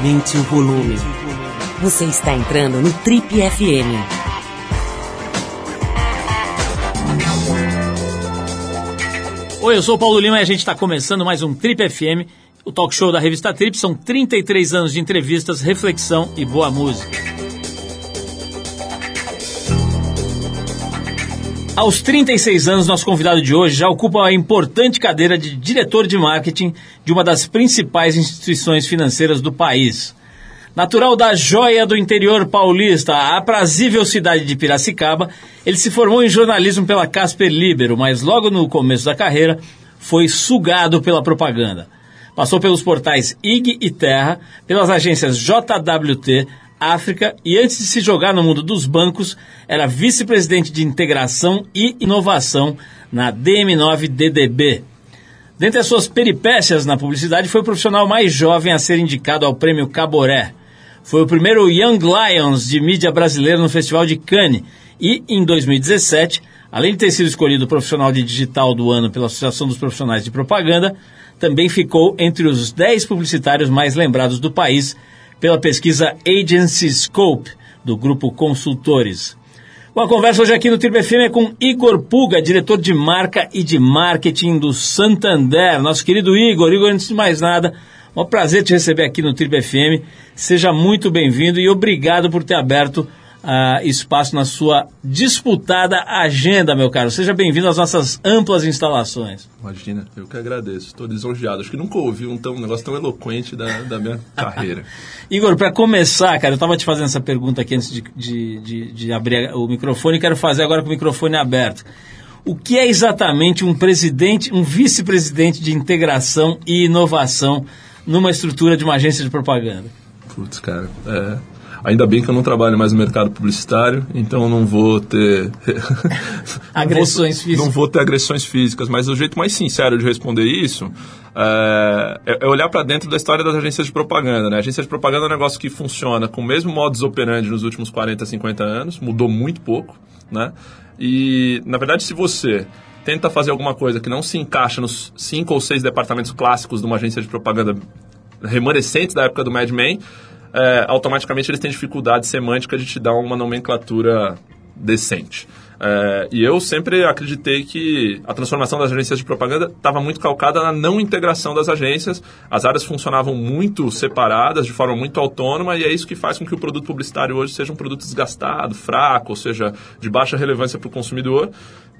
Aumente o volume. Você está entrando no Trip FM. Oi, eu sou o Paulo Lima e a gente está começando mais um Trip FM, o talk show da revista Trip. São 33 anos de entrevistas, reflexão e boa música. Aos 36 anos, nosso convidado de hoje já ocupa a importante cadeira de diretor de marketing de uma das principais instituições financeiras do país. Natural da joia do interior paulista, a aprazível cidade de Piracicaba, ele se formou em jornalismo pela Casper Libero, mas logo no começo da carreira foi sugado pela propaganda. Passou pelos portais IG e Terra, pelas agências JWT, África e antes de se jogar no mundo dos bancos, era vice-presidente de integração e inovação na DM9DDB. Dentre as suas peripécias na publicidade, foi o profissional mais jovem a ser indicado ao prêmio Caboré. Foi o primeiro Young Lions de mídia brasileira no Festival de Cannes e, em 2017, além de ter sido escolhido profissional de digital do ano pela Associação dos Profissionais de Propaganda, também ficou entre os 10 publicitários mais lembrados do país pela pesquisa Agency Scope, do grupo Consultores. Bom, a conversa hoje aqui no Triple FM é com Igor Puga, diretor de marca e de marketing do Santander. Nosso querido Igor. Igor, antes de mais nada, é um prazer te receber aqui no Triple FM. Seja muito bem-vindo e obrigado por ter aberto uh, espaço na sua disputada agenda, meu caro. Seja bem-vindo às nossas amplas instalações. Imagina, eu que agradeço. Estou lisonjeado. Acho que nunca ouvi um, tão, um negócio tão eloquente da, da minha carreira. Igor, para começar, cara, eu estava te fazendo essa pergunta aqui antes de, de, de, de abrir o microfone e quero fazer agora com o microfone aberto. O que é exatamente um presidente, um vice-presidente de integração e inovação numa estrutura de uma agência de propaganda? Putz, cara, é, Ainda bem que eu não trabalho mais no mercado publicitário, então não vou ter agressões não vou, físicas. Não vou ter agressões físicas, mas o jeito mais sincero de responder isso é, é olhar para dentro da história das agências de propaganda. Né? A agência de propaganda é um negócio que funciona com o mesmo modus operandi nos últimos 40, 50 anos, mudou muito pouco, né? E na verdade, se você tenta fazer alguma coisa que não se encaixa nos cinco ou seis departamentos clássicos de uma agência de propaganda remanescentes da época do Mad Men, é, automaticamente eles têm dificuldade semântica de te dar uma nomenclatura decente. É, e eu sempre acreditei que a transformação das agências de propaganda estava muito calcada na não integração das agências. As áreas funcionavam muito separadas, de forma muito autônoma, e é isso que faz com que o produto publicitário hoje seja um produto desgastado, fraco, ou seja, de baixa relevância para o consumidor.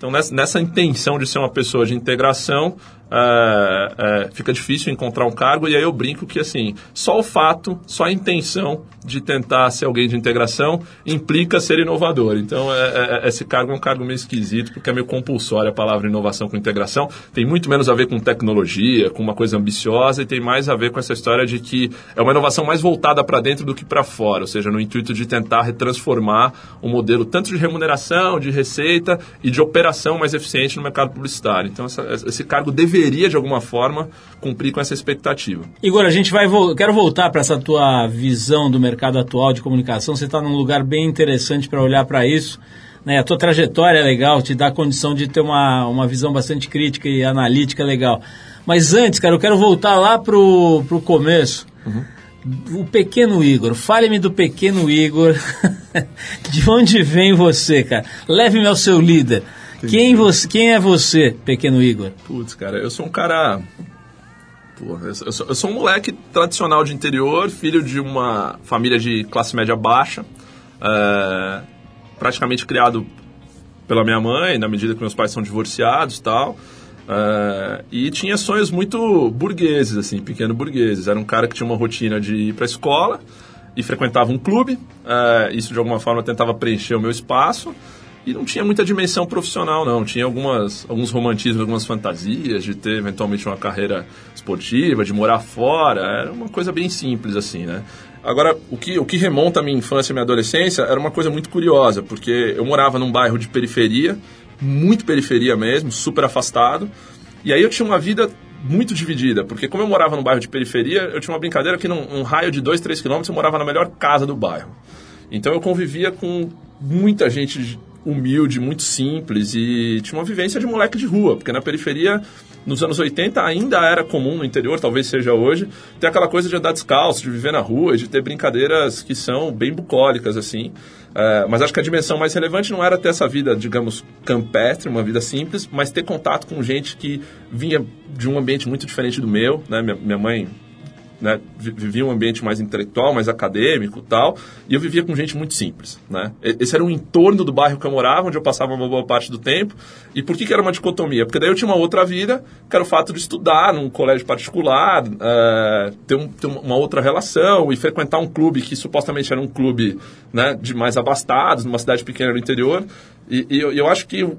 Então, nessa, intenção de ser uma pessoa de integração, é, é, fica difícil encontrar um cargo, e aí eu brinco que, assim, só o fato, só a intenção de tentar ser alguém de integração implica ser inovador. Então, é, é, é esse cargo é um cargo meio esquisito, porque é meio compulsório a palavra inovação com integração. Tem muito menos a ver com tecnologia, com uma coisa ambiciosa, e tem mais a ver com essa história de que é uma inovação mais voltada para dentro do que para fora, ou seja, no intuito de tentar retransformar o um modelo tanto de remuneração, de receita e de operação operação mais eficiente no mercado publicitário. Então, essa, esse cargo deveria, de alguma forma, cumprir com essa expectativa. Igor, a gente vai. Vo quero voltar para essa tua visão do mercado atual de comunicação. Você está num lugar bem interessante para olhar para isso. Né? A tua trajetória é legal, te dá a condição de ter uma, uma visão bastante crítica e analítica legal. Mas antes, cara, eu quero voltar lá pro, pro começo. Uhum. O pequeno Igor, fale-me do pequeno Igor. de onde vem você, cara? Leve-me ao seu líder. Quem, você, quem é você, pequeno Igor? Putz, cara, eu sou um cara. Porra, eu, sou, eu sou um moleque tradicional de interior, filho de uma família de classe média baixa, é, praticamente criado pela minha mãe, na medida que meus pais são divorciados e tal. É, e tinha sonhos muito burgueses, assim, pequeno burgueses. Era um cara que tinha uma rotina de ir para a escola e frequentava um clube. É, isso, de alguma forma, tentava preencher o meu espaço. E não tinha muita dimensão profissional, não. Tinha algumas, alguns romantismos, algumas fantasias de ter eventualmente uma carreira esportiva, de morar fora. Era uma coisa bem simples, assim, né? Agora, o que, o que remonta à minha infância e minha adolescência era uma coisa muito curiosa, porque eu morava num bairro de periferia, muito periferia mesmo, super afastado. E aí eu tinha uma vida muito dividida, porque como eu morava num bairro de periferia, eu tinha uma brincadeira que num um raio de 2, 3 quilômetros eu morava na melhor casa do bairro. Então eu convivia com muita gente humilde, muito simples e tinha uma vivência de moleque de rua, porque na periferia nos anos 80 ainda era comum no interior, talvez seja hoje, ter aquela coisa de andar descalço, de viver na rua, de ter brincadeiras que são bem bucólicas, assim. É, mas acho que a dimensão mais relevante não era ter essa vida, digamos, campestre, uma vida simples, mas ter contato com gente que vinha de um ambiente muito diferente do meu, né? Minha, minha mãe né, vivia um ambiente mais intelectual, mais acadêmico tal, e eu vivia com gente muito simples, né? Esse era o entorno do bairro que eu morava, onde eu passava uma boa parte do tempo. E por que, que era uma dicotomia? Porque daí eu tinha uma outra vida, que era o fato de estudar num colégio particular, uh, ter, um, ter, uma outra relação e frequentar um clube que supostamente era um clube né, de mais abastados, numa cidade pequena no interior. E, e eu, eu, acho que o,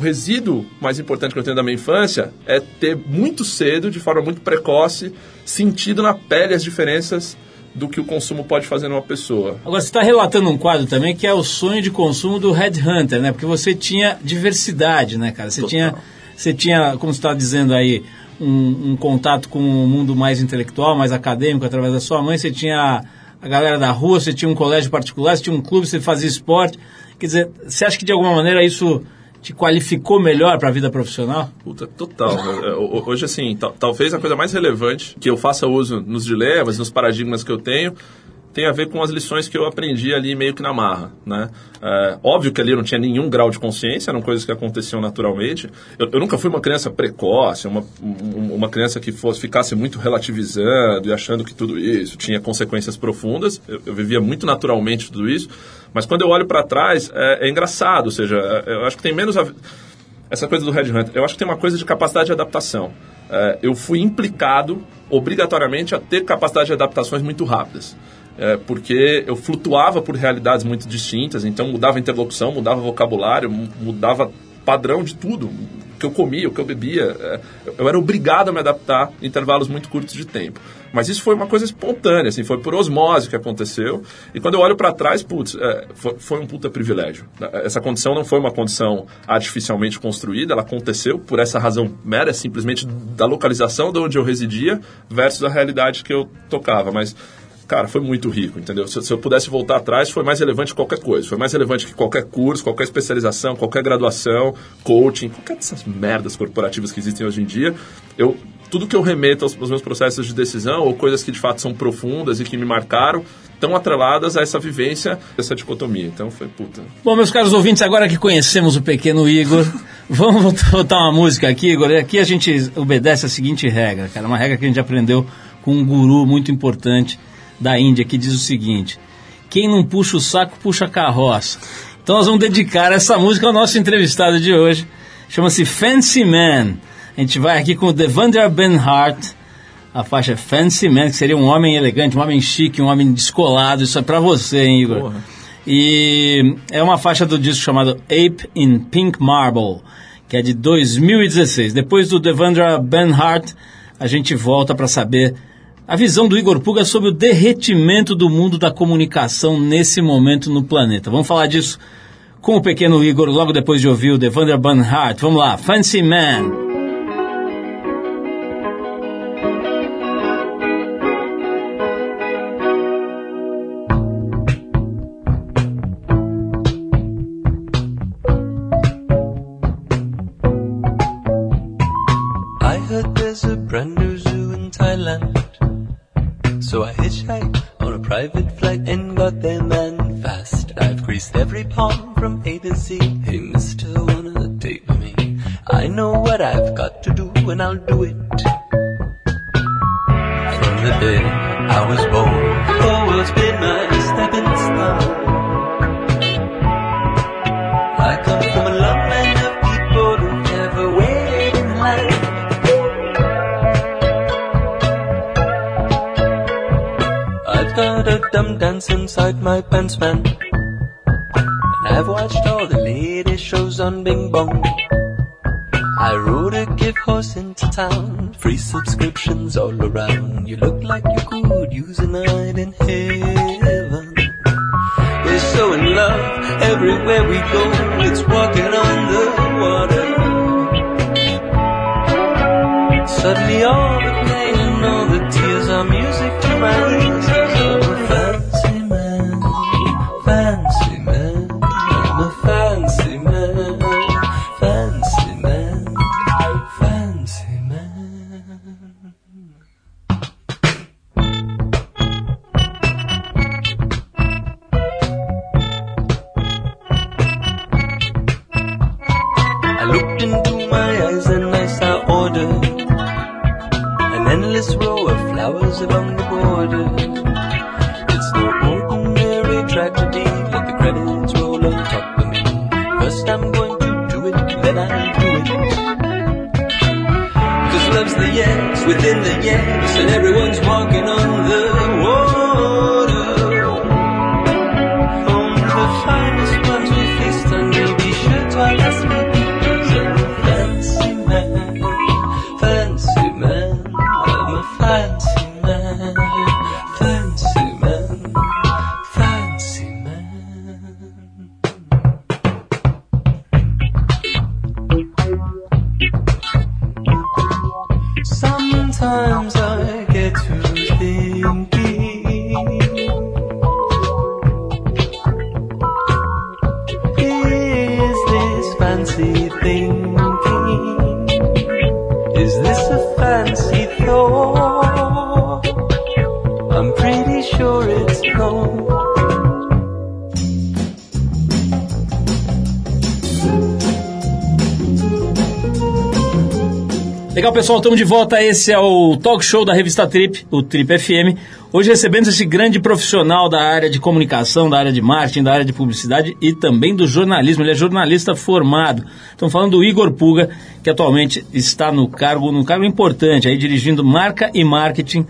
resíduo mais importante que eu tenho da minha infância é ter muito cedo, de forma muito precoce, sentido na pele as diferenças do que o consumo pode fazer numa pessoa. Agora, você está relatando um quadro também que é o sonho de consumo do Headhunter, né? Porque você tinha diversidade, né, cara? Você Total. tinha, você tinha, como você está dizendo aí, um, um, contato com o um mundo mais intelectual, mais acadêmico, através da sua mãe. Você tinha a galera da rua, você tinha um colégio particular, você tinha um clube, você fazia esporte. Quer dizer, você acha que de alguma maneira isso te qualificou melhor para a vida profissional? Puta, total. É, hoje, assim, talvez a coisa mais relevante que eu faça uso nos dilemas, nos paradigmas que eu tenho, tem a ver com as lições que eu aprendi ali meio que na marra, né? É, óbvio que ali eu não tinha nenhum grau de consciência, eram coisas que aconteciam naturalmente. Eu, eu nunca fui uma criança precoce, uma, uma criança que fosse, ficasse muito relativizando e achando que tudo isso tinha consequências profundas. Eu, eu vivia muito naturalmente tudo isso, mas quando eu olho para trás, é, é, engraçado, ou seja, é, eu acho que tem menos... A, essa coisa do Red Hunter, eu acho que tem uma coisa de capacidade de adaptação. É, eu fui implicado obrigatoriamente a ter capacidade de adaptações muito rápidas é, porque eu flutuava por realidades muito distintas, então mudava interlocução, mudava vocabulário, mudava padrão de tudo, que eu comia, o que eu bebia. É, eu era obrigado a me adaptar em intervalos muito curtos de tempo. Mas isso foi uma coisa espontânea, assim, foi por osmose que aconteceu. E quando eu olho para trás, putz, é, foi, foi, um puta privilégio. Essa condição não foi uma condição artificialmente construída, ela aconteceu por essa razão mera, simplesmente da localização de onde eu residia versus a realidade que eu tocava. Mas cara, foi muito rico, entendeu? Se, se, eu pudesse voltar atrás, foi mais relevante que qualquer coisa. Foi mais relevante que qualquer curso, qualquer especialização, qualquer graduação, coaching, qualquer dessas merdas corporativas que existem hoje em dia. Eu, tudo que eu remeto aos, aos meus processos de decisão, ou coisas que de fato são profundas e que me marcaram, estão atreladas a essa vivência, essa dicotomia. Então foi puta. Bom, meus caros ouvintes, agora que conhecemos o pequeno Igor, vamos botar uma música aqui, Igor. Aqui a gente obedece a seguinte regra, cara, uma regra que a gente aprendeu com um guru muito importante da Índia que diz o seguinte: quem não puxa o saco, puxa a carroça. Então nós vamos dedicar essa música ao nosso entrevistado de hoje. Chama-se Fancy Man. A gente vai aqui com o Devendra Benhart, a faixa Fancy Man, que seria um homem elegante, um homem chique, um homem descolado. Isso é pra você, hein, Igor? Porra. E é uma faixa do disco chamado Ape in Pink Marble, que é de 2016. Depois do Devendra Benhart, a gente volta para saber a visão do Igor Puga sobre o derretimento do mundo da comunicação nesse momento no planeta. Vamos falar disso com o pequeno Igor logo depois de ouvir o Devander Banhart. Vamos lá, Fancy Man. suddenly all Legal, pessoal, estamos de volta. Esse é o talk show da revista Trip, o Trip FM. Hoje recebendo esse grande profissional da área de comunicação, da área de marketing, da área de publicidade e também do jornalismo. Ele é jornalista formado. Estamos falando do Igor Puga, que atualmente está no cargo, num cargo importante, aí dirigindo marca e marketing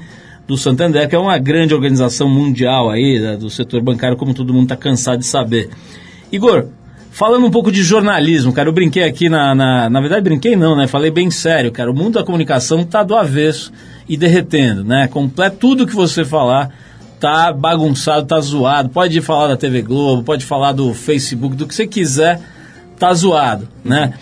do Santander, que é uma grande organização mundial aí do setor bancário, como todo mundo está cansado de saber. Igor, falando um pouco de jornalismo, cara, eu brinquei aqui na, na. Na verdade, brinquei não, né? Falei bem sério, cara. O mundo da comunicação tá do avesso e derretendo, né? Completo, tudo que você falar tá bagunçado, tá zoado. Pode falar da TV Globo, pode falar do Facebook, do que você quiser, tá zoado, né?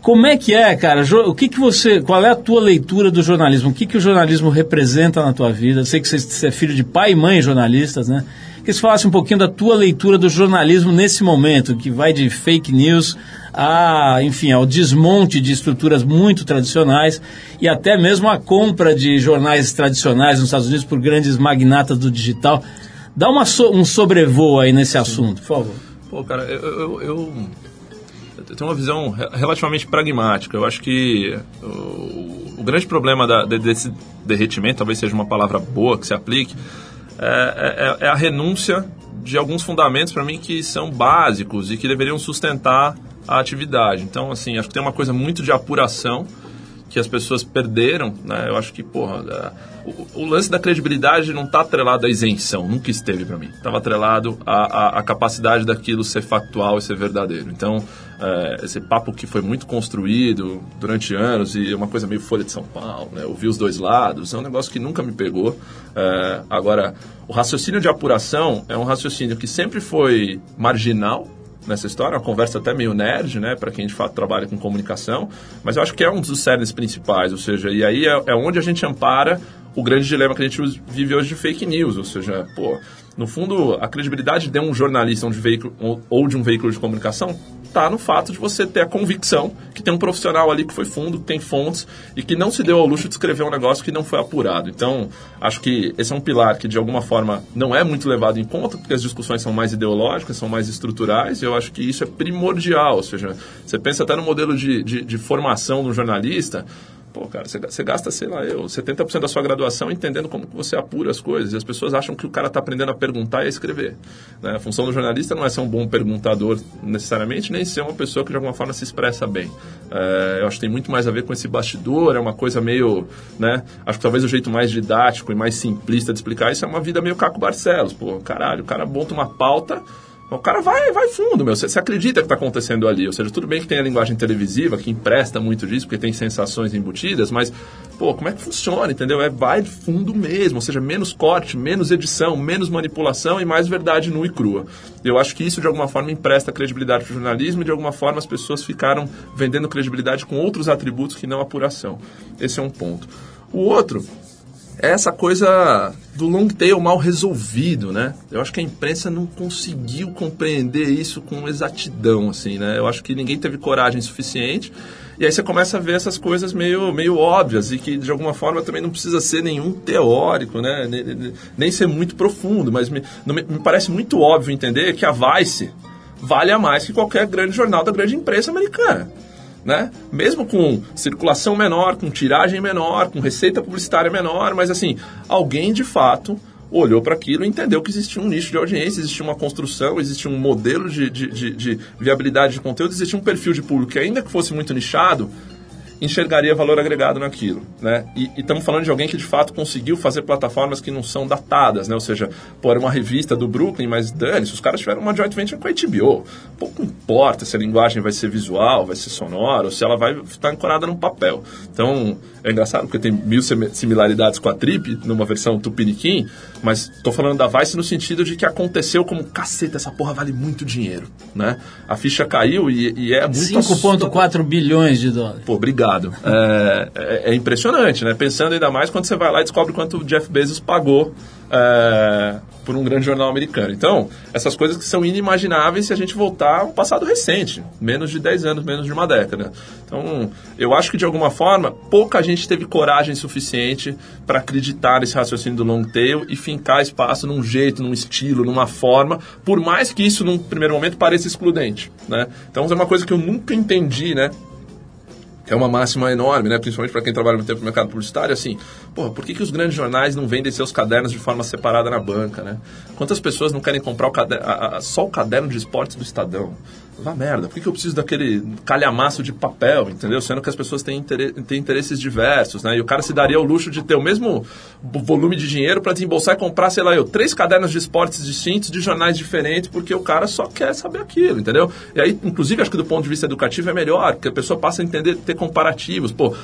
Como é que é, cara? O que que você, qual é a tua leitura do jornalismo? O que que o jornalismo representa na tua vida? Eu sei que você, você é filho de pai e mãe jornalistas, né? Que você falasse um pouquinho da tua leitura do jornalismo nesse momento, que vai de fake news a, enfim, ao desmonte de estruturas muito tradicionais e até mesmo a compra de jornais tradicionais nos Estados Unidos por grandes magnatas do digital. Dá uma so- um sobrevoo aí nesse assunto, por favor. Pô, cara, eu, eu, eu, eu tenho uma visão re- relativamente pragmática. Eu acho que o, o grande problema da- de- desse derretimento, talvez seja uma palavra boa que se aplique, é, é- é a renúncia de alguns fundamentos para mim que são básicos e que deveriam sustentar a atividade. Então, assim, acho que tem uma coisa muito de apuração que as pessoas perderam, né? Eu acho que, porra, o, o lance da credibilidade não está atrelado à isenção, nunca esteve para mim. Estava atrelado à, à, à capacidade daquilo ser factual e ser verdadeiro. Então, é, esse papo que foi muito construído durante anos e é uma coisa meio Folha de São Paulo, né? Ouvir os dois lados, é um negócio que nunca me pegou. É, agora, o raciocínio de apuração é um raciocínio que sempre foi marginal, nessa história, uma conversa até meio nerd, né, para quem de fato trabalha com comunicação, mas eu acho que é um dos cernes principais, ou seja, e aí é, é onde a gente ampara o grande dilema que a gente vive hoje de fake news, ou seja, pô, no fundo, a credibilidade de um jornalista ou de, veículo, ou de um veículo de comunicação está no fato de você ter a convicção que tem um profissional ali que foi fundo, que tem fontes e que não se deu ao luxo de escrever um negócio que não foi apurado. Então, acho que esse é um pilar que, de alguma forma, não é muito levado em conta, porque as discussões são mais ideológicas, são mais estruturais, e eu acho que isso é primordial. Ou seja, você pensa até no modelo de, de, de formação do jornalista, Pô, cara, você, gasta, sei lá, eu, 70% da sua graduação entendendo como que você apura as coisas. E as pessoas acham que o cara está aprendendo a perguntar e a escrever. Né? A função do jornalista não é ser um bom perguntador necessariamente, nem ser uma pessoa que de alguma forma se expressa bem. É, eu acho que tem muito mais a ver com esse bastidor, é uma coisa meio, né? Acho que talvez o jeito mais didático e mais simplista de explicar isso é uma vida meio Caco Barcelos. Pô, caralho, o cara monta uma pauta o cara vai, vai fundo, meu. Você, acredita que está acontecendo ali. Ou seja, tudo bem que tem a linguagem televisiva, que empresta muito disso, porque tem sensações embutidas, mas, pô, como é que funciona, entendeu? É vai fundo mesmo, ou seja, menos corte, menos edição, menos manipulação e mais verdade nua e crua. Eu acho que isso, de alguma forma, empresta credibilidade para o jornalismo e, de alguma forma, as pessoas ficaram vendendo credibilidade com outros atributos que não apuração. Esse é um ponto. O outro é essa coisa do long tail mal resolvido, né? Eu acho que a imprensa não conseguiu compreender isso com exatidão, assim, né? Eu acho que ninguém teve coragem suficiente. E aí você começa a ver essas coisas meio, meio óbvias e que, de alguma forma, também não precisa ser nenhum teórico, né? Nem, nem ser muito profundo, mas me, me, parece muito óbvio entender que a Vice vale a mais que qualquer grande jornal da grande imprensa americana. Né? Mesmo com circulação menor, com tiragem menor, com receita publicitária menor, mas assim, alguém de fato olhou para aquilo e entendeu que existia um nicho de audiência, existia uma construção, existia um modelo de, de, de, de viabilidade de conteúdo, existia um perfil de público que, ainda que fosse muito nichado, enxergaria valor agregado naquilo, né? E estamos falando de alguém que de fato conseguiu fazer plataformas que não são datadas, né? Ou seja, pô, era uma revista do Brooklyn, mas dane se os caras tiveram uma joint venture com a HBO. Pouco importa se a linguagem vai ser visual, vai ser sonora, ou se ela vai estar ancorada num papel. Então, é engraçado porque tem mil sim- similaridades com a Trip, numa versão Tupiniquim, mas tô falando da Vice no sentido de que aconteceu como, caceta, essa porra vale muito dinheiro, né? A ficha caiu e, e é muito assustador. 5,4 bilhões de dólares. Pô, obrigado. É, é- é impressionante, né? Pensando ainda mais quando você vai lá e descobre quanto o Jeff Bezos pagou é, por um grande jornal americano. Então, essas coisas que são inimagináveis se a gente voltar ao passado recente, menos de 10 anos, menos de uma década. Então, eu acho que de alguma forma, pouca gente teve coragem suficiente para acreditar nesse raciocínio do long tail e fincar espaço num jeito, num estilo, numa forma, por mais que isso num primeiro momento pareça excludente, né? Então, é uma coisa que eu nunca entendi, né? É uma máxima enorme, né? principalmente para quem trabalha muito tempo no mercado publicitário, assim, porra, por que, que os grandes jornais não vendem seus cadernos de forma separada na banca, né? Quantas pessoas não querem comprar o caderno, a- a- só o caderno de esportes do Estadão? Vá merda, por que, que eu preciso daquele calhamaço de papel, entendeu? Sendo que as pessoas têm, têm interesses diversos, né? E o cara se daria o luxo de ter o mesmo vo- volume de dinheiro para desembolsar e comprar, sei lá, eu, três cadernos de esportes distintos, de jornais diferentes, porque o cara só quer saber aquilo, entendeu? E aí, inclusive, acho que do ponto de vista educativo é melhor, porque a pessoa passa a entender, ter comparativos. Pô,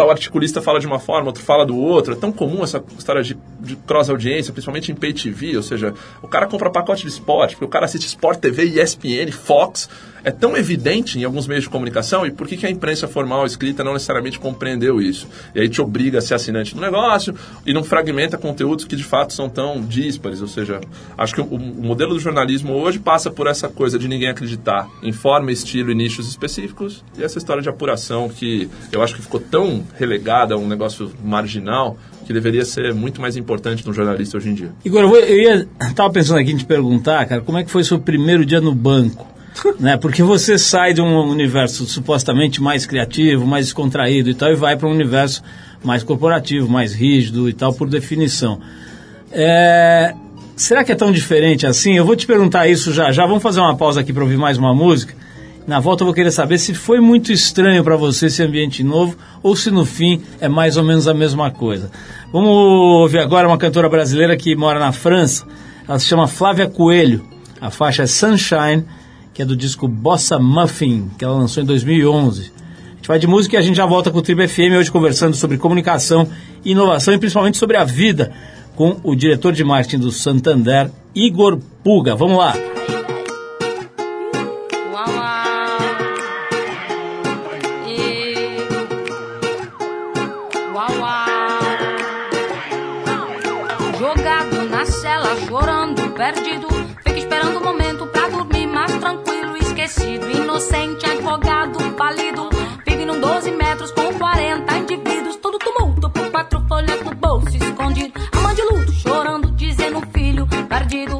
tal articulista fala de uma forma, outro fala do outro. É tão comum essa história de, de cross-audiência, principalmente em pay TV, ou seja, o cara compra pacote de esporte, porque o cara assiste Sport TV, ESPN, Fox. É tão evidente em alguns meios de comunicação, e por que, que a imprensa formal escrita não necessariamente compreendeu isso? E aí te obriga a ser assinante do negócio e não fragmenta conteúdos que de fato são tão díspares. Ou seja, acho que o, o modelo do jornalismo hoje passa por essa coisa de ninguém acreditar em forma, estilo e nichos específicos, e essa história de apuração que eu acho que ficou tão relegada a um negócio marginal que deveria ser muito mais importante no jornalista hoje em dia. Igor, eu, eu ia, tava pensando aqui em te perguntar, cara, como é que foi seu primeiro dia no banco? né? Porque você sai de um universo supostamente mais criativo, mais descontraído e tal, e vai para um universo mais corporativo, mais rígido e tal, por definição. É, será que é tão diferente assim? Eu vou te perguntar isso já já. Vamos fazer uma pausa aqui para ouvir mais uma música. Na volta eu vou querer saber se foi muito estranho para você esse ambiente novo ou se no fim é mais ou menos a mesma coisa. Vamos ouvir agora uma cantora brasileira que mora na França. Ela se chama Flávia Coelho. A faixa é Sunshine, que é do disco Bossa Muffin, que ela lançou em 2011. A gente vai de música e a gente já volta com o Tribo FM hoje conversando sobre comunicação, inovação e principalmente sobre a vida com o diretor de marketing do Santander, Igor Puga. Vamos lá. Inocente, advogado, falido. Vive num 12 metros com 40 indivíduos. Todo tumulto por quatro folhas no bolso escondido. A mãe de luto, chorando, dizendo filho perdido.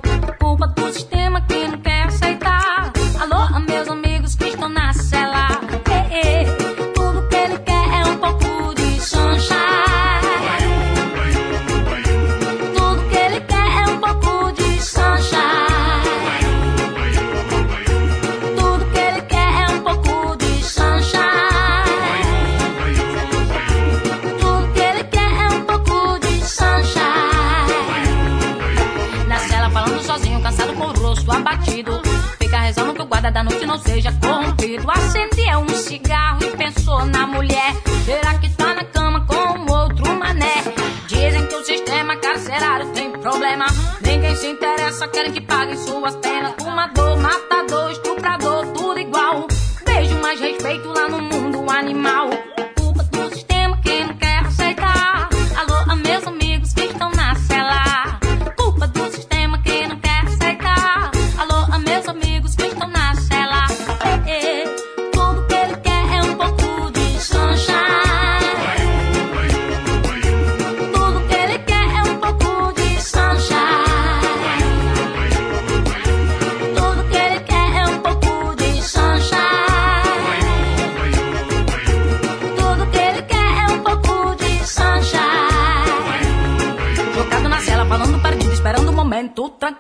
Tem problema. Ninguém se interessa, querem que paguem suas penas. Fumador, matador, estuprador, tudo igual. Vejo mais respeito lá no mundo animal.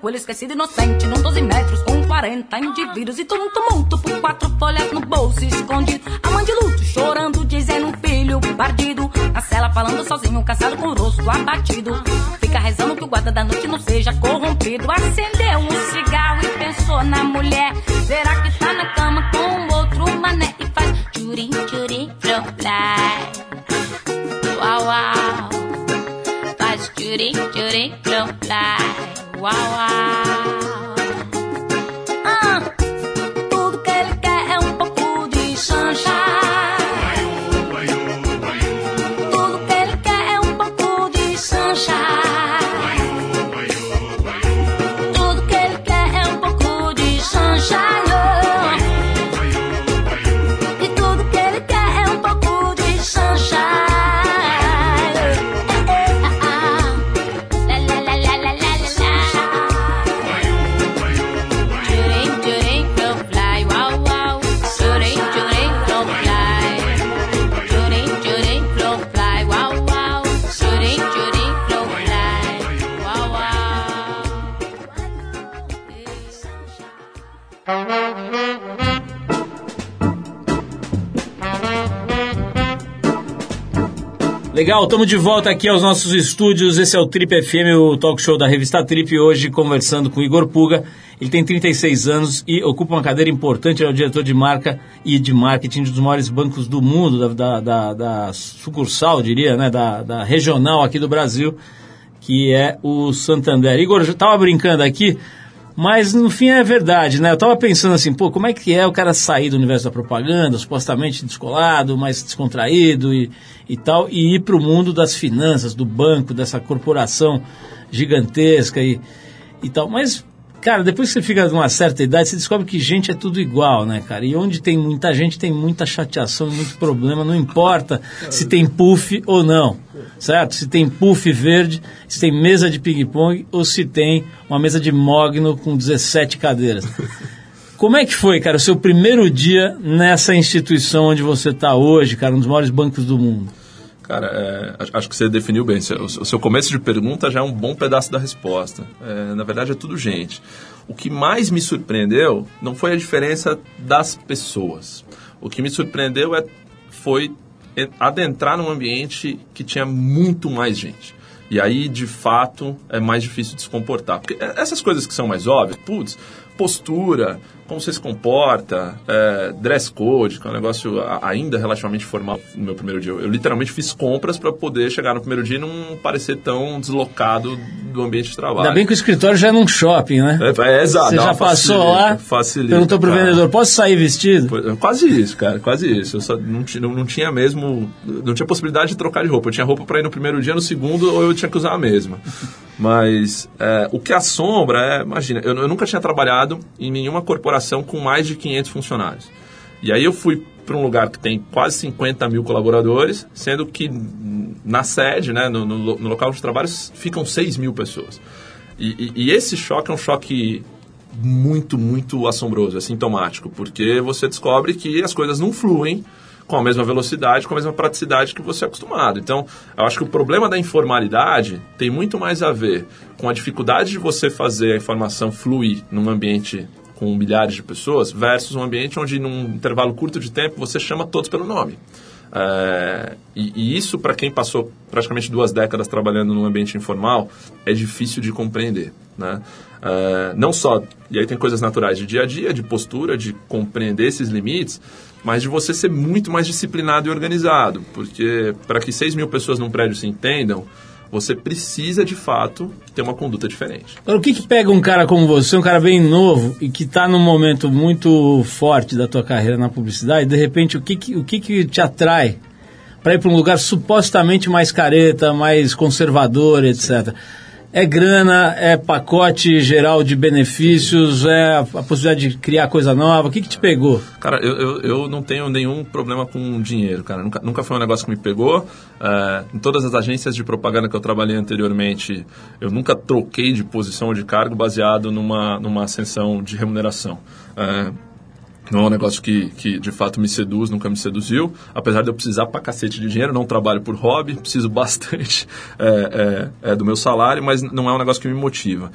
Tranquilo, esquecido, inocente. Num 12 metros com 40 indivíduos e todo um tumulto por quatro folhas no bolso escondido. A mãe de luto chorando, dizendo um filho perdido. Na cela falando sozinho, cansado com o rosto abatido. Fica rezando que o guarda da noite não seja corrompido. Acendeu um cigarro e pensou na mulher. Será que tá na cama com outro mané? E faz tchurim, tchurim, fly. Uau, uau. Faz tchurim, tchurim, from fly. Uau, Legal, estamos de volta aqui aos nossos estúdios. Esse é o Trip FM, o talk show da revista Trip. Hoje conversando com Igor Puga. Ele tem 36 anos e ocupa uma cadeira importante. Ele é o diretor de marca e de marketing de um dos maiores bancos do mundo, da, da, da- da sucursal, diria, né? Da, da regional aqui do Brasil, que é o Santander. Igor, eu estava brincando aqui, mas no fim é verdade, né? Eu tava pensando assim, pô, como é que é o cara sair do universo da propaganda, supostamente descolado, mais descontraído e, e tal, e ir para o mundo das finanças, do banco, dessa corporação gigantesca e, e tal. Mas, cara, depois que você fica de uma certa idade, você descobre que gente é tudo igual, né, cara? E onde tem muita gente, tem muita chateação, muito problema, não importa se tem puff ou não, certo? Se tem puff verde, se tem mesa de ping-pong ou se tem uma mesa de mogno com 17 cadeiras. Como é que foi, cara, o seu primeiro dia nessa instituição onde você está hoje, cara, um dos maiores bancos do mundo? Cara, é, acho- que você definiu bem. O, seu começo de pergunta já é um bom pedaço da resposta. É, na verdade, é tudo gente. O que mais me surpreendeu não foi a diferença das pessoas. O que me surpreendeu é, foi adentrar num ambiente que tinha muito mais gente. E aí, de fato, é mais difícil de se comportar. Porque essas coisas que são mais óbvias, putz, postura, como você se comporta, é, dress code, que é um negócio ainda relativamente formal no meu primeiro dia. Eu, eu literalmente fiz compras para poder chegar no primeiro dia e não parecer tão deslocado do ambiente de trabalho. Ainda bem que o escritório já é num shopping, né? É, é, exato. Você já passou facilita, lá, Facilita, perguntou pro cara. vendedor, posso sair vestido? Foi- Quase isso, cara, quase isso. Eu só não, não, não tinha mesmo. Não tinha possibilidade de trocar de roupa. Eu tinha roupa para ir no primeiro dia, no segundo, ou eu tinha que usar a mesma. Mas é, o que assombra é. Imagina, eu, eu nunca tinha trabalhado em nenhuma corporação com mais de 500 funcionários. E aí eu fui para um lugar que tem quase 50 mil colaboradores, sendo que na sede, né, no, no, no local de trabalho, ficam 6 mil pessoas. E, e- e esse choque é um choque muito, muito assombroso, é sintomático, porque você descobre que as coisas não fluem com a mesma velocidade, com a mesma praticidade que você é acostumado. Então, eu acho que o problema da informalidade tem muito mais a ver com a dificuldade de você fazer a informação fluir num ambiente com milhares de pessoas versus um ambiente onde, num intervalo curto de tempo, você chama todos pelo nome. É, e, e isso, para quem passou praticamente duas décadas trabalhando num ambiente informal, é difícil de compreender. Né? É, não só, e aí tem coisas naturais de dia a dia, de postura, de compreender esses limites, mas de você ser muito mais disciplinado e organizado. Porque para que 6 mil pessoas num prédio se entendam, você precisa de fato ter uma conduta diferente. Agora, o que, que pega um cara como você, um cara bem novo e que está num momento muito forte da tua carreira na publicidade, de repente, o que, que, o que, que te atrai para ir para um lugar supostamente mais careta, mais conservador, etc. É grana, é pacote geral de benefícios, é a, possibilidade de criar coisa nova. O que, que te pegou? Cara, eu, eu, eu não tenho nenhum problema com dinheiro, cara. Nunca, nunca foi um negócio que me pegou. É, em todas as agências de propaganda que eu trabalhei anteriormente, eu nunca troquei de posição ou de cargo baseado numa, numa ascensão de remuneração. É, não é um negócio que, que de fato me seduz, nunca me seduziu. Apesar de eu precisar pra cacete de dinheiro, não trabalho por hobby, preciso bastante é, é, é, do meu salário, mas não é um negócio que me motiva.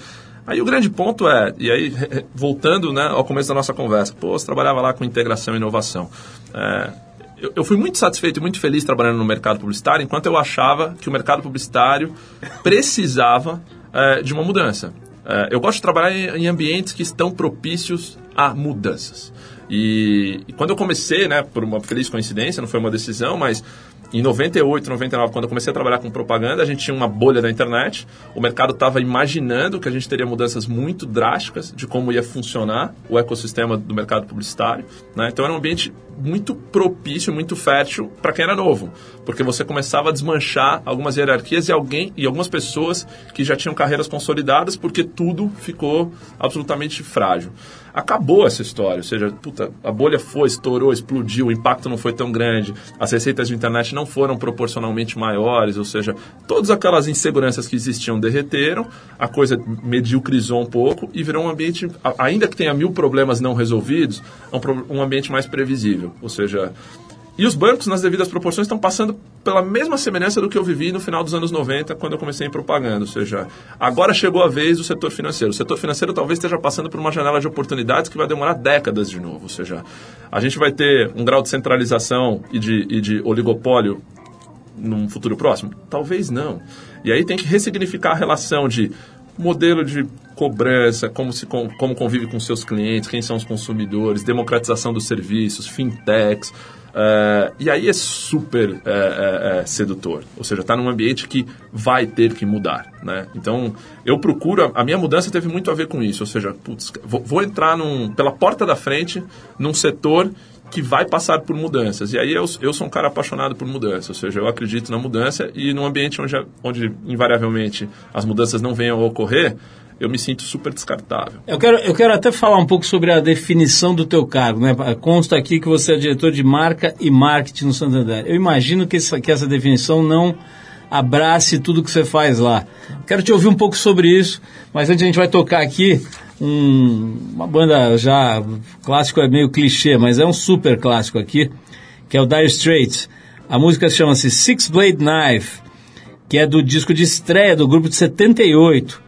Aí o grande ponto é, e aí voltando né, ao começo da nossa conversa, pô, você trabalhava lá com integração e inovação. É, eu, eu fui muito satisfeito e muito feliz trabalhando no mercado publicitário, enquanto eu achava que o mercado publicitário precisava é, de uma mudança. É, eu gosto de trabalhar em, em ambientes que estão propícios a mudanças. E, e quando eu comecei, né, por uma feliz coincidência, não foi uma decisão, mas em 98, 99, quando eu comecei a trabalhar com propaganda, a gente tinha uma bolha da internet. O mercado estava imaginando que a gente teria mudanças muito drásticas de como ia funcionar o ecossistema do mercado publicitário. Né? Então era um ambiente muito propício, muito fértil para quem era novo, porque você começava a desmanchar algumas hierarquias e alguém e algumas pessoas que já tinham carreiras consolidadas, porque tudo ficou absolutamente frágil. Acabou essa história, ou seja, puta, a bolha foi, estourou, explodiu, o impacto não foi tão grande, as receitas de internet não foram proporcionalmente maiores, ou seja, todas aquelas inseguranças que existiam derreteram, a coisa mediocrizou um pouco e virou um ambiente, ainda que tenha mil problemas não resolvidos, é um ambiente mais previsível, ou seja, e os bancos, nas devidas proporções, estão passando pela mesma semelhança do que eu vivi no final dos anos 90, quando eu comecei em propaganda. Ou seja, agora chegou a vez do setor financeiro. O setor financeiro talvez esteja passando por uma janela de oportunidades que vai demorar décadas de novo. Ou seja, a gente vai ter um grau de centralização e de, e de oligopólio num futuro próximo? Talvez não. E aí tem que ressignificar a relação de modelo de cobrança, como, se, com- como convive com seus clientes, quem são os consumidores, democratização dos serviços, fintechs. Eh, e aí é super eh, eh, sedutor. Ou seja, está num ambiente que vai ter que mudar. Né? Então, eu procuro... A minha mudança teve muito a ver com isso. Ou seja, putz, vou, vou entrar num, pela porta da frente num setor que vai passar por mudanças. E aí eu, eu sou um cara apaixonado por mudança, ou seja, eu acredito na mudança e num ambiente onde, onde invariavelmente as mudanças não venham a ocorrer, eu me sinto super descartável. Eu quero, eu quero até falar um pouco sobre a definição do teu cargo. Né? Consta aqui que você é diretor de marca e marketing no Santander. Eu imagino que essa, que essa definição não abrace tudo que você faz lá. Quero te ouvir um pouco sobre isso, mas antes a gente vai tocar aqui um- uma banda já clássico é meio clichê, mas é um super clássico aqui, que é o Dire Straits. A música chama-se Six Blade Knife, que é do disco de estreia do grupo de 78,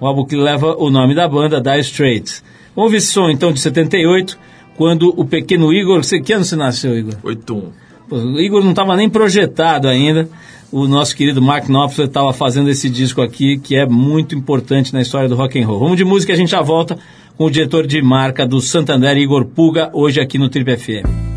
o álbum que leva o nome da banda, Dire Straits. Vamos ver esse som então de 78, quando o pequeno Igor, que ano você nasceu, Igor? 8-1. Pô, O Igor não estava nem projetado ainda. O nosso querido Mark Knopfler estava fazendo esse disco aqui, que é muito importante na história do rock and roll. Vamos de música, a gente já volta com o diretor de marca do Santander, Igor Puga, hoje aqui no Trip FM.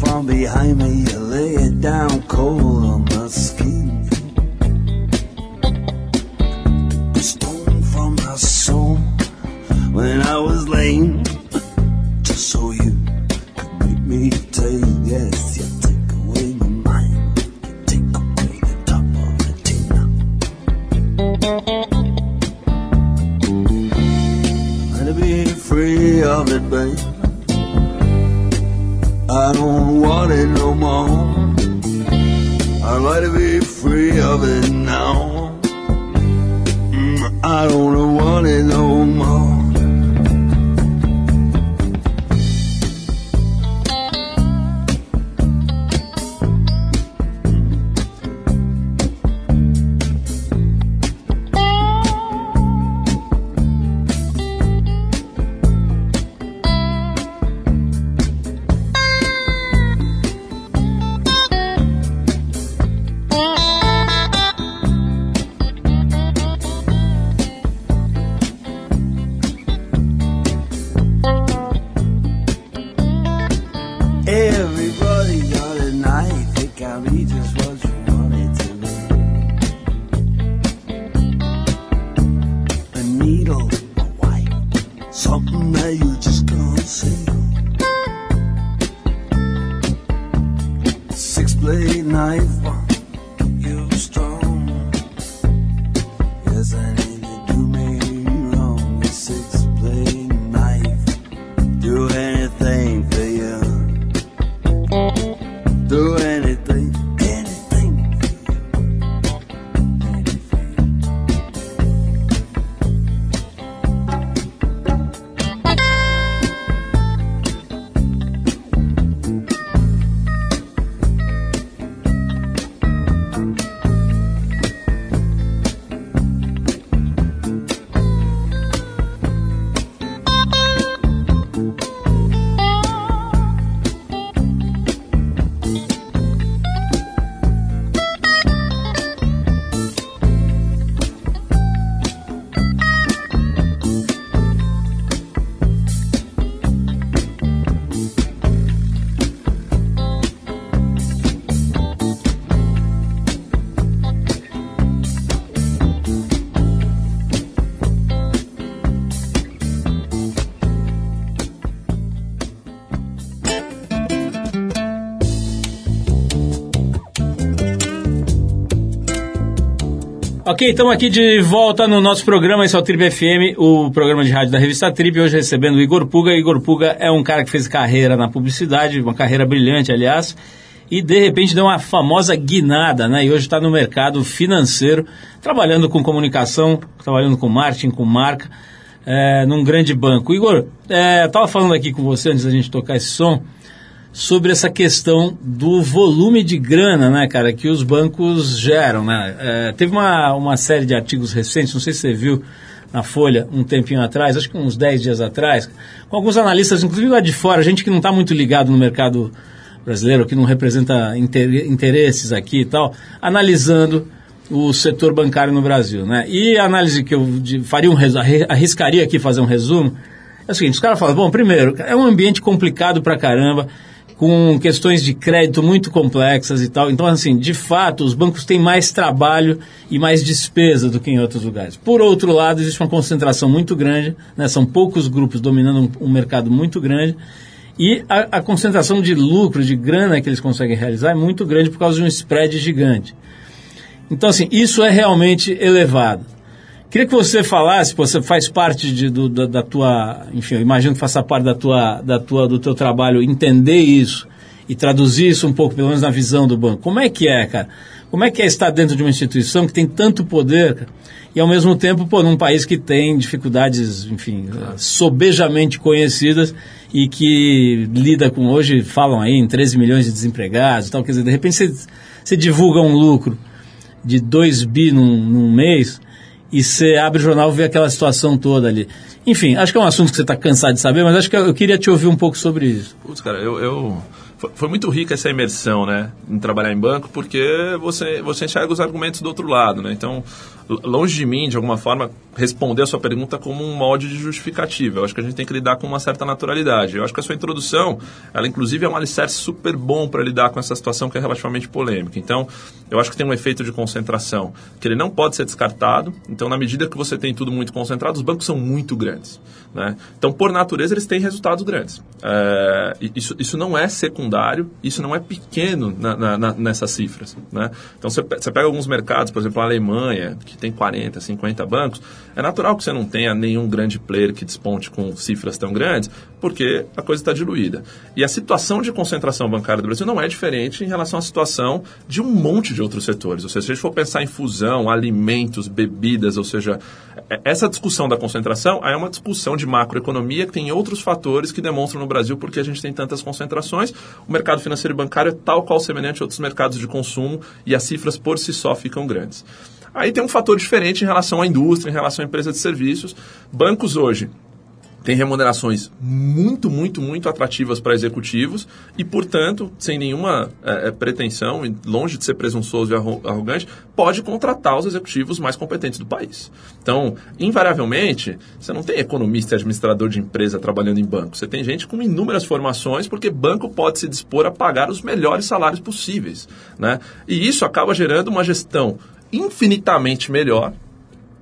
From behind me, you lay it down cold on my skin. The stone from my soul when I was lame, just so you of Ok, estamos aqui de volta no nosso programa, esse é o Trip FM, o programa de rádio da revista Trip, hoje recebendo o Igor Puga. Igor Puga é um cara que fez carreira na publicidade, uma carreira brilhante, aliás, e de repente deu uma famosa guinada, né? E hoje está no mercado financeiro, trabalhando com comunicação, trabalhando com marketing, com marca, é, num grande banco. Igor, estava falando aqui com você antes da gente tocar esse som, sobre essa questão do volume de grana, né, cara, que os bancos geram, né? É, teve uma, uma série de artigos recentes, não sei se você viu na Folha um tempinho atrás, acho que uns 10 dias atrás, com alguns analistas, inclusive lá de fora, gente que não está muito ligado no mercado brasileiro, que não representa inter- interesses aqui e tal, analisando o setor bancário no Brasil, né? E a análise que eu faria um arriscaria aqui fazer um resumo é o seguinte: os caras falam, bom, primeiro, é um ambiente complicado pra caramba, com questões de crédito muito complexas e tal. Então, assim, de fato, os bancos têm mais trabalho e mais despesa do que em outros lugares. Por outro lado, existe uma concentração muito grande, né? são poucos grupos dominando um, um mercado muito grande. E a, a concentração de lucro, de grana que eles conseguem realizar é muito grande por causa de um spread gigante. Então, assim, isso é realmente elevado. Queria que você falasse, você faz parte de, do, da, da tua, enfim, eu imagino que faça parte da tua, da tua, do teu trabalho entender isso e traduzir isso um pouco, pelo menos na visão do banco. Como é que é, cara? Como é que é estar dentro de uma instituição que tem tanto poder cara, e ao mesmo tempo, pô, num país que tem dificuldades, enfim, sobejamente conhecidas e que lida com hoje, falam aí em 13 milhões de desempregados e tal, quer dizer, de repente você, você divulga um lucro de 2 bi num, num mês e você abre o jornal e vê aquela situação toda ali. Enfim, acho que é um assunto que você está cansado de saber, mas acho que eu, queria te ouvir um pouco sobre isso. Putz, cara, eu, eu- foi, muito rica essa imersão, né, em trabalhar em banco, porque você, você enxerga os argumentos do outro lado, né? Então, longe de mim, de alguma forma, responder a sua pergunta como um molde de justificativa. Eu acho que a gente tem que lidar com uma certa naturalidade. Eu acho que a sua introdução, ela inclusive é um alicerce super bom para lidar com essa situação que é relativamente polêmica. Então, eu acho que tem um efeito de concentração que ele não pode ser descartado. Então, na medida que você tem tudo muito concentrado, os bancos são muito grandes. Né? Então, por natureza, eles têm resultados grandes. É, isso, isso não é secundário, isso não é pequeno na- na- nessas cifras. Né? Então, você, você pega alguns mercados, por exemplo, a Alemanha, que tem 40, 50 bancos, é natural que você não tenha nenhum grande player que desponte com cifras tão grandes, porque a coisa está diluída. E a situação de concentração bancária do Brasil não é diferente em relação à situação de um monte de outros setores. Ou seja, se a gente for pensar em fusão, alimentos, bebidas, ou seja, é- essa discussão da concentração é uma discussão de macroeconomia que tem outros fatores que demonstram no Brasil porque a gente tem tantas concentrações. O mercado financeiro e bancário é tal qual semelhante a outros mercados de consumo e as cifras por si só ficam grandes. Aí tem um fator diferente em relação à indústria, em relação à empresa de serviços. Bancos hoje tem remunerações muito, muito, muito atrativas para executivos e, portanto, sem nenhuma é, é, pretensão, longe de ser presunçoso e arro- arrogante, pode contratar os executivos mais competentes do país. Então, invariavelmente, você não tem economista e administrador de empresa trabalhando em banco. Você tem gente com inúmeras formações, porque banco pode se dispor a pagar os melhores salários possíveis. Né? E isso acaba gerando uma gestão infinitamente melhor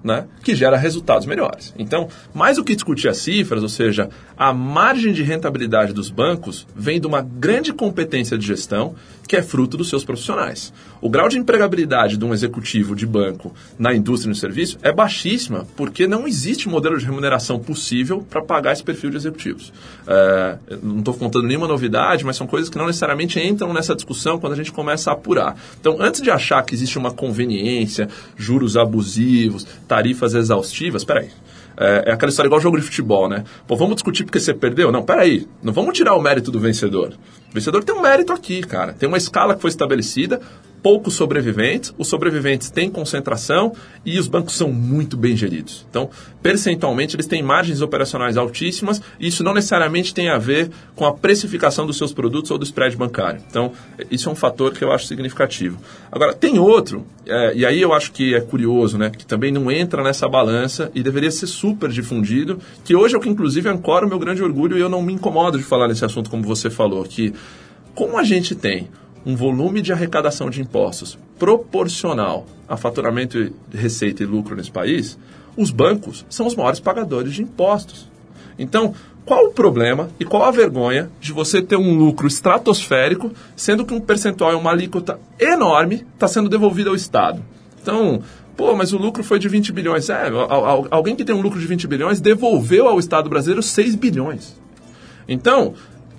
né, que gera resultados melhores. Então, mais do que discutir as cifras, ou seja, a margem de rentabilidade dos bancos vem de uma grande competência de gestão que é fruto dos seus profissionais. O grau de empregabilidade de um executivo de banco na indústria e no serviço é baixíssima porque não existe modelo de remuneração possível para pagar esse perfil de executivos. É, não estou contando nenhuma novidade, mas são coisas que não necessariamente entram nessa discussão quando a gente começa a apurar. Então, antes de achar que existe uma conveniência, juros abusivos, tarifas exaustivas, peraí. É, é aquela história igual jogo de futebol, né? Pô, vamos discutir porque você perdeu? Não, peraí. Não vamos tirar o mérito do vencedor. O vencedor tem um mérito aqui, cara. Tem uma escala que foi estabelecida, poucos sobreviventes, os sobreviventes têm concentração e os bancos são muito bem geridos. Então, percentualmente, eles têm margens operacionais altíssimas e isso não necessariamente tem a ver com a precificação dos seus produtos ou do spread bancário. Então, isso é um fator que eu acho significativo. Agora, tem outro, é, e aí eu acho que é curioso, né, que também não entra nessa balança e deveria ser super difundido, que hoje é o que inclusive ancora o meu grande orgulho e eu não me incomodo de falar nesse assunto como você falou, que como a gente tem um volume de arrecadação de impostos proporcional a faturamento, receita e lucro nesse país, os bancos são os maiores pagadores de impostos. Então, qual o problema e qual a vergonha de você ter um lucro estratosférico, sendo que um percentual e uma alíquota enorme está sendo devolvido ao Estado? Então, pô, mas o lucro foi de 20 bilhões. É, al- al- alguém que tem um lucro de 20 bilhões devolveu ao Estado brasileiro 6 bilhões. Então,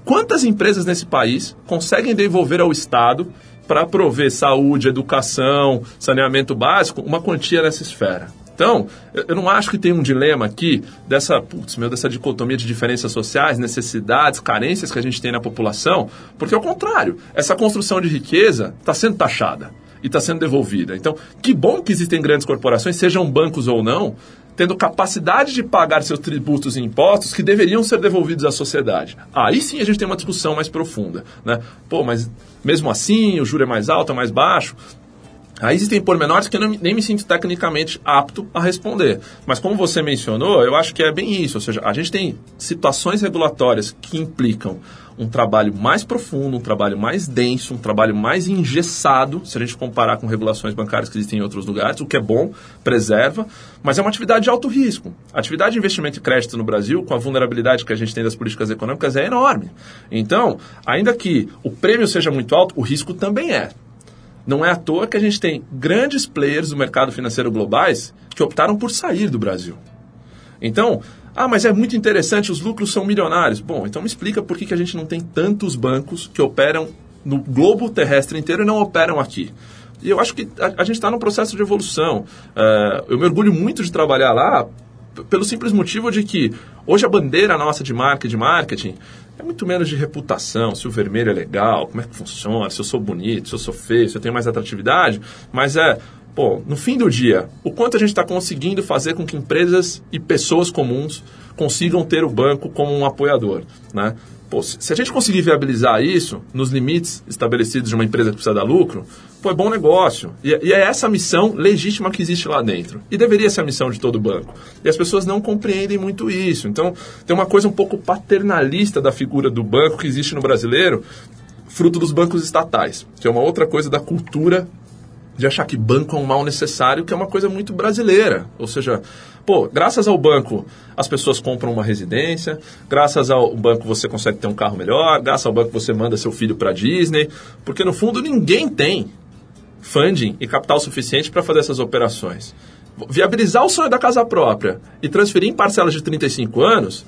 quantas empresas nesse país conseguem devolver ao Estado para prover saúde, educação, saneamento básico, uma quantia nessa esfera? Então, eu não acho que tem um dilema aqui dessa, putz, meu, dessa dicotomia de diferenças sociais, necessidades, carências que a gente tem na população, porque ao contrário, essa construção de riqueza está sendo taxada e está sendo devolvida. Então, que bom que existem grandes corporações, sejam bancos ou não, tendo capacidade de pagar seus tributos e impostos que deveriam ser devolvidos à sociedade. Aí sim a gente tem uma discussão mais profunda. Né? Pô, mas mesmo assim o juro é mais alto, é mais baixo? Aí existem pormenores que eu nem me sinto tecnicamente apto a responder. Mas como você mencionou, eu acho que é bem isso. Ou seja, a gente tem situações regulatórias que implicam um trabalho mais profundo, um trabalho mais denso, um trabalho mais engessado, se a gente comparar com regulações bancárias que existem em outros lugares, o que é bom, preserva, mas é uma atividade de alto risco. A atividade de investimento e crédito no Brasil, com a vulnerabilidade que a gente tem das políticas econômicas, é enorme. Então, ainda que o prêmio seja muito alto, o risco também é. Não é à toa que a gente tem grandes players do mercado financeiro globais que optaram por sair do Brasil. Então, ah, mas é muito interessante, os lucros são milionários. Bom, então me explica por que, que a gente não tem tantos bancos que operam no globo terrestre inteiro e não operam aqui. E eu acho que a, a gente está num processo de evolução. Eh, eu me orgulho muito de trabalhar lá pelo simples motivo de que hoje a bandeira nossa de marca de marketing é muito menos de reputação, se o vermelho é legal, como é que funciona, se eu sou bonito, se eu sou feio, se eu tenho mais atratividade, mas é, pô, no fim do dia, o quanto a gente está conseguindo fazer com que empresas e pessoas comuns consigam ter o banco como um apoiador, né? Pô, se a gente conseguir viabilizar isso nos limites estabelecidos de uma empresa que precisa dar lucro, pô, é bom negócio. E, e é essa missão legítima que existe lá dentro. E deveria ser a missão de todo banco. E as pessoas não compreendem muito isso. Então, tem uma coisa um pouco paternalista da figura do banco que existe no brasileiro, fruto dos bancos estatais, que é uma outra coisa da cultura de achar que banco é um mal necessário, que é uma coisa muito brasileira. Ou seja, pô, graças ao banco as pessoas compram uma residência, graças ao banco você consegue ter um carro melhor, graças ao banco você manda seu filho para Disney, porque no fundo ninguém tem funding e capital suficiente para fazer essas operações. Viabilizar o sonho da casa própria e transferir em parcelas de 35 anos,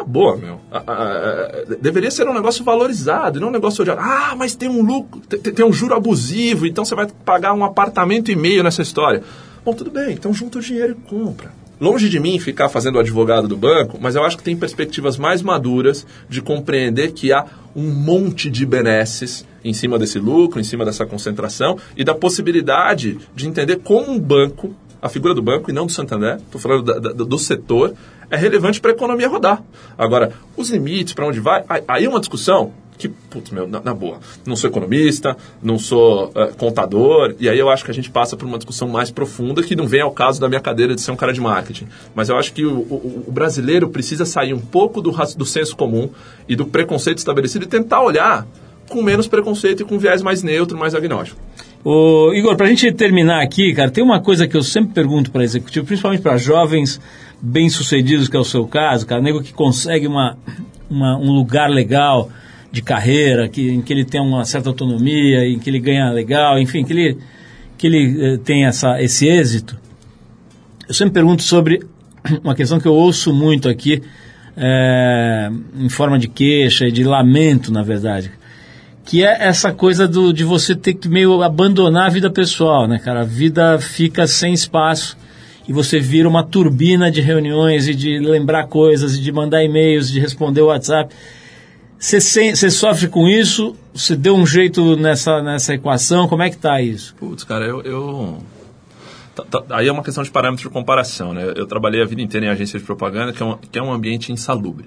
na boa, meu. A- a- a- deveria ser um negócio valorizado, não um negócio de, ah, mas tem um lucro, tem, tem um juro abusivo, então você vai pagar um apartamento e meio nessa história. Bom, tudo bem, então junta o dinheiro e compra. Longe de mim ficar fazendo o advogado do banco, mas eu acho que tem perspectivas mais maduras de compreender que há um monte de benesses em cima desse lucro, em cima dessa concentração e da possibilidade de entender como um banco a figura do banco e não do Santander, estou falando da- da- do setor, é relevante para a economia rodar. Agora, os limites, para onde vai, aí- é uma discussão que, putz, meu, na, na boa, não sou economista, não sou eh, contador, e aí eu acho que a gente passa por uma discussão mais profunda que não vem ao caso da minha cadeira de ser um cara de marketing. Mas eu acho que o, o- o brasileiro precisa sair um pouco do, do senso comum e do preconceito estabelecido e tentar olhar com menos preconceito e com viés mais neutro, mais agnóstico. Ô, Igor, para a gente terminar aqui, cara, tem uma coisa que eu sempre pergunto para executivo, principalmente para jovens bem-sucedidos, que é o seu caso, cara, nego que consegue uma, uma- um lugar legal de carreira, que, em que ele tem uma certa autonomia, em que ele ganha legal, enfim, que ele, que ele eh, tem essa, esse êxito. Eu sempre pergunto sobre uma questão que eu ouço muito aqui, eh, em forma de queixa e de lamento, na verdade que é essa coisa do, de você ter que meio abandonar a vida pessoal, né, cara? A vida fica sem espaço e você vira uma turbina de reuniões e de lembrar coisas, e de mandar e-mails, de responder o WhatsApp. Você, você sofre com isso? Você deu um jeito nessa, nessa equação? Como é que tá isso? Putz, cara, eu. eu- tá- tá- aí é uma questão de parâmetro de comparação, né? Eu trabalhei a vida inteira em agência de propaganda, que é um, que é um ambiente insalubre.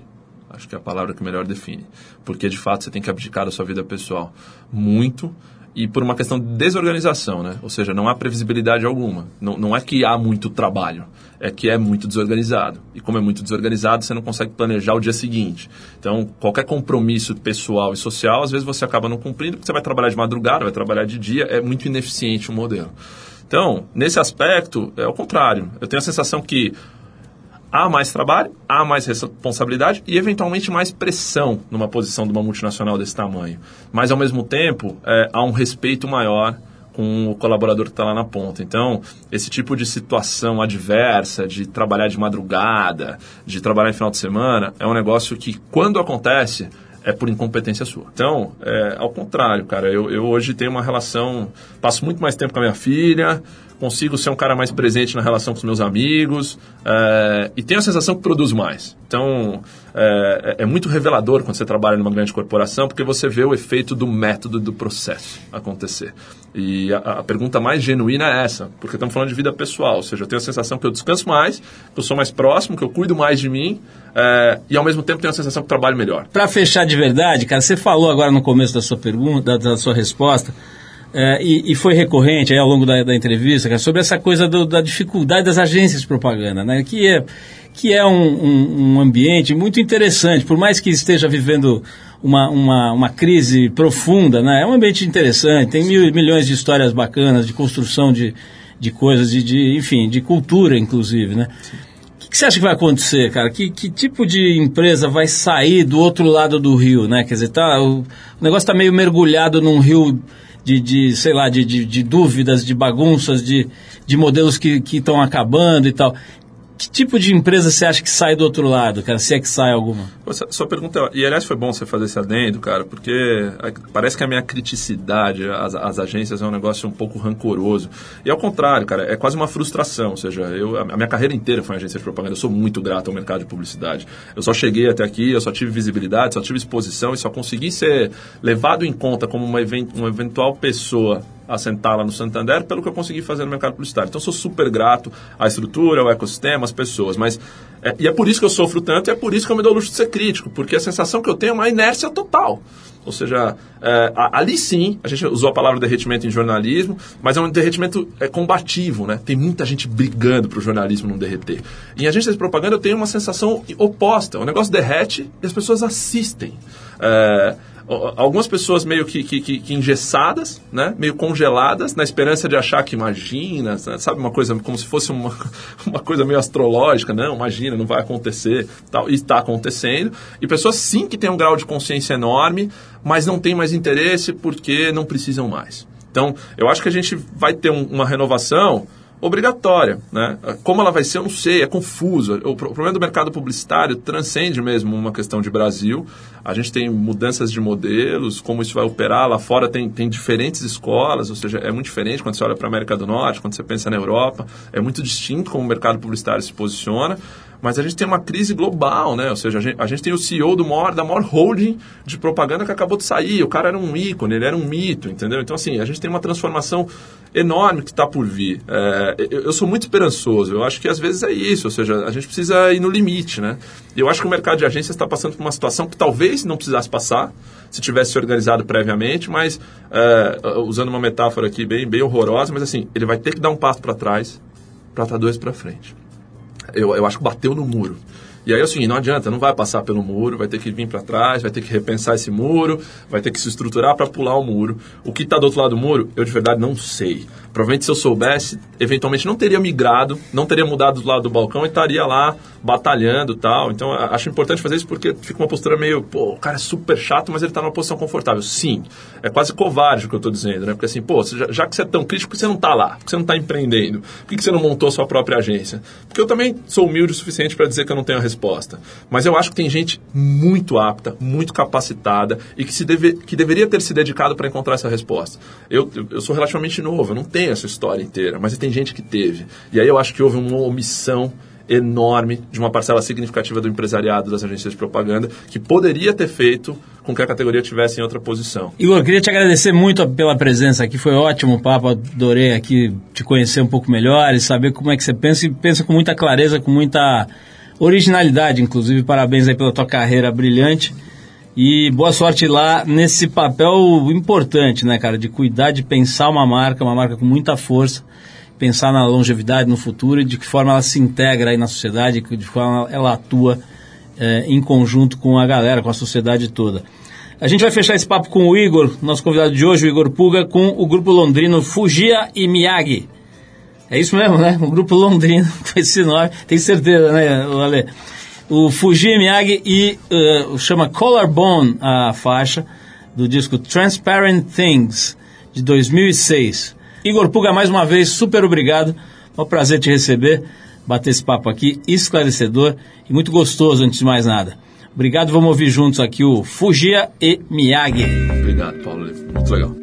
Acho que é a palavra que melhor define. Porque, de fato, você tem que abdicar da sua vida pessoal muito e por uma questão de desorganização, né? Ou seja, não há previsibilidade alguma. Não, não é que há muito trabalho, é que é muito desorganizado. E como é muito desorganizado, você não consegue planejar o dia seguinte. Então, qualquer compromisso pessoal e social, às vezes você acaba não cumprindo, porque você vai trabalhar de madrugada, vai trabalhar de dia, é muito ineficiente o modelo. Então, nesse aspecto, é o contrário. Eu tenho a sensação que há mais trabalho, há mais responsabilidade e, eventualmente, mais pressão numa posição de uma multinacional desse tamanho. Mas, ao mesmo tempo, é, há um respeito maior com o colaborador que está lá na ponta. Então, esse tipo de situação adversa, de trabalhar de madrugada, de trabalhar em final de semana, é um negócio que, quando acontece, é por incompetência sua. Então, é, ao contrário, cara, eu, eu hoje tenho uma relação, passo muito mais tempo com a minha filha, consigo ser um cara mais presente na relação com os meus amigos é, e tenho a sensação que produzo mais. Então, é, é muito revelador quando você trabalha numa grande corporação porque você vê o efeito do método do processo acontecer. E a, a pergunta mais genuína é essa, porque estamos falando de vida pessoal, ou seja, eu tenho a sensação que eu descanso mais, que eu sou mais próximo, que eu cuido mais de mim é, e ao mesmo tempo tenho a sensação que trabalho melhor. Para fechar de verdade, cara, você falou agora no começo da sua pergunta, da, da sua resposta, é, e, e foi recorrente aí ao longo da, da entrevista, cara, sobre essa coisa do- da dificuldade das agências de propaganda, né? Que é, que é um, um- um ambiente muito interessante, por mais que esteja vivendo uma, uma, uma crise profunda, né? É um ambiente interessante, tem mil, milhões de histórias bacanas, de construção de, de coisas, de, de, enfim, de cultura, inclusive, né? O que, que você acha que vai acontecer, cara? Que, que tipo de empresa vai sair do outro lado do rio, né? Quer dizer, tá, o, o negócio está meio mergulhado num rio de, de sei lá, de, de, de dúvidas, de bagunças, de, de modelos que estão acabando e tal. Que tipo de empresa você acha que sai do outro lado, cara? Se é que sai alguma? Essa, sua pergunta, e aliás foi bom você fazer esse adendo, cara, porque parece que a minha criticidade às, às agências é um negócio um pouco rancoroso. E ao contrário, cara, é quase uma frustração. Ou seja, eu, a minha carreira inteira foi em agência de propaganda. Eu sou muito grato ao mercado de publicidade. Eu só cheguei até aqui, eu só tive visibilidade, só tive exposição e só consegui ser levado em conta como uma, even- uma eventual pessoa a sentar lá no Santander pelo que eu consegui fazer no mercado publicitário. Então, sou super grato à estrutura, ao ecossistema, às pessoas. Mas, é, e é por isso que eu sofro tanto e é por isso que eu me dou o luxo de ser crítico, porque a sensação que eu tenho é uma inércia total. Ou seja, é, ali sim, a gente usou a palavra derretimento em jornalismo, mas é um derretimento é, combativo, né? Tem muita gente brigando para o jornalismo não derreter. Em agências de propaganda eu tenho uma sensação oposta. O negócio derrete e as pessoas assistem. É, algumas pessoas meio que, que, que, engessadas, né? meio congeladas, na esperança de achar que imagina, sabe, uma coisa como se fosse uma, uma coisa meio astrológica, não, imagina, não vai acontecer, tal, e está acontecendo. E pessoas sim que têm um grau de consciência enorme, mas não têm mais interesse porque não precisam mais. Então, eu acho que a gente vai ter um- uma renovação obrigatória, né? Como ela vai ser, eu não sei, é confuso. O, pro- o problema do mercado publicitário transcende mesmo uma questão de Brasil. A gente tem mudanças de modelos, como isso vai operar lá fora tem, tem diferentes escolas, ou seja, é muito diferente quando você olha para a América do Norte, quando você pensa na Europa, é muito distinto como o mercado publicitário se posiciona. Mas a gente tem uma crise global, né? Ou seja, a gente, a gente tem o CEO do maior, da maior holding de propaganda que acabou de sair. O cara era um ícone, ele era um mito, entendeu? Então, assim, a gente tem uma transformação enorme que está por vir. É, eu, eu sou muito esperançoso. Eu acho que às vezes é isso, ou seja, a gente precisa ir no limite, né? Eu acho que o mercado de agências está passando por uma situação que talvez não precisasse passar se tivesse se organizado previamente, mas é, usando uma metáfora aqui bem, bem horrorosa, mas assim, ele vai ter que dar um passo para trás para dar dois para frente. Eu, eu acho que bateu no muro. E aí, assim, não adianta, não vai passar pelo muro, vai ter que vir para trás, vai ter que repensar esse muro, vai ter que se estruturar para pular o muro. O que está do outro lado do muro, eu de verdade não sei. Provavelmente se eu soubesse, eventualmente não teria migrado, não teria mudado do lado do balcão e estaria lá batalhando tal. Então, acho importante fazer isso porque fica uma postura meio, pô, o cara é super chato, mas ele está numa posição confortável. Sim, é quase covarde o que eu estou dizendo, né? Porque assim, pô, já, já que você é tão crítico, por que você não está lá? Por que você não está empreendendo? Por que você não montou a sua própria agência? Porque eu também sou humilde o suficiente para dizer que eu não tenho a resposta. Mas eu acho que tem gente muito apta, muito capacitada e que, se deve, que deveria ter se dedicado para encontrar essa resposta. Eu, eu- sou relativamente novo, eu não tenho essa história inteira, mas tem gente que teve. E aí eu acho que houve uma omissão enorme de uma parcela significativa do empresariado das agências de propaganda que poderia ter feito com que a categoria tivesse em outra posição. Igor, queria te agradecer muito pela presença aqui, foi ótimo o papo, adorei aqui te conhecer um pouco melhor e saber como é que você pensa, e pensa com muita clareza, com muita originalidade, inclusive, parabéns aí pela tua carreira brilhante e boa sorte lá nesse papel importante, né, cara, de cuidar, de pensar uma marca, uma marca com muita força, pensar na longevidade, no futuro e de que forma ela se integra aí na sociedade, de que forma ela atua eh, em conjunto com a galera, com a sociedade toda. A gente vai fechar esse papo com o Igor, nosso convidado de hoje, o Igor Puga, com o grupo londrino Fugia e Miyagi. É isso mesmo, né? O grupo londrino com esse nome, tem certeza, né, Ale? O Fugia e Miyagi e uh, chama Collarbone a faixa do disco Transparent Things de 2006. Igor Puga, mais uma vez, super obrigado. É um prazer te receber, bater esse papo aqui, esclarecedor e muito gostoso, antes de mais nada. Obrigado, vamos ouvir juntos aqui o Fugia e Miyagi. Obrigado, Paulo. Muito legal.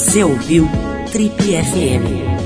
Você ouviu Trip FM.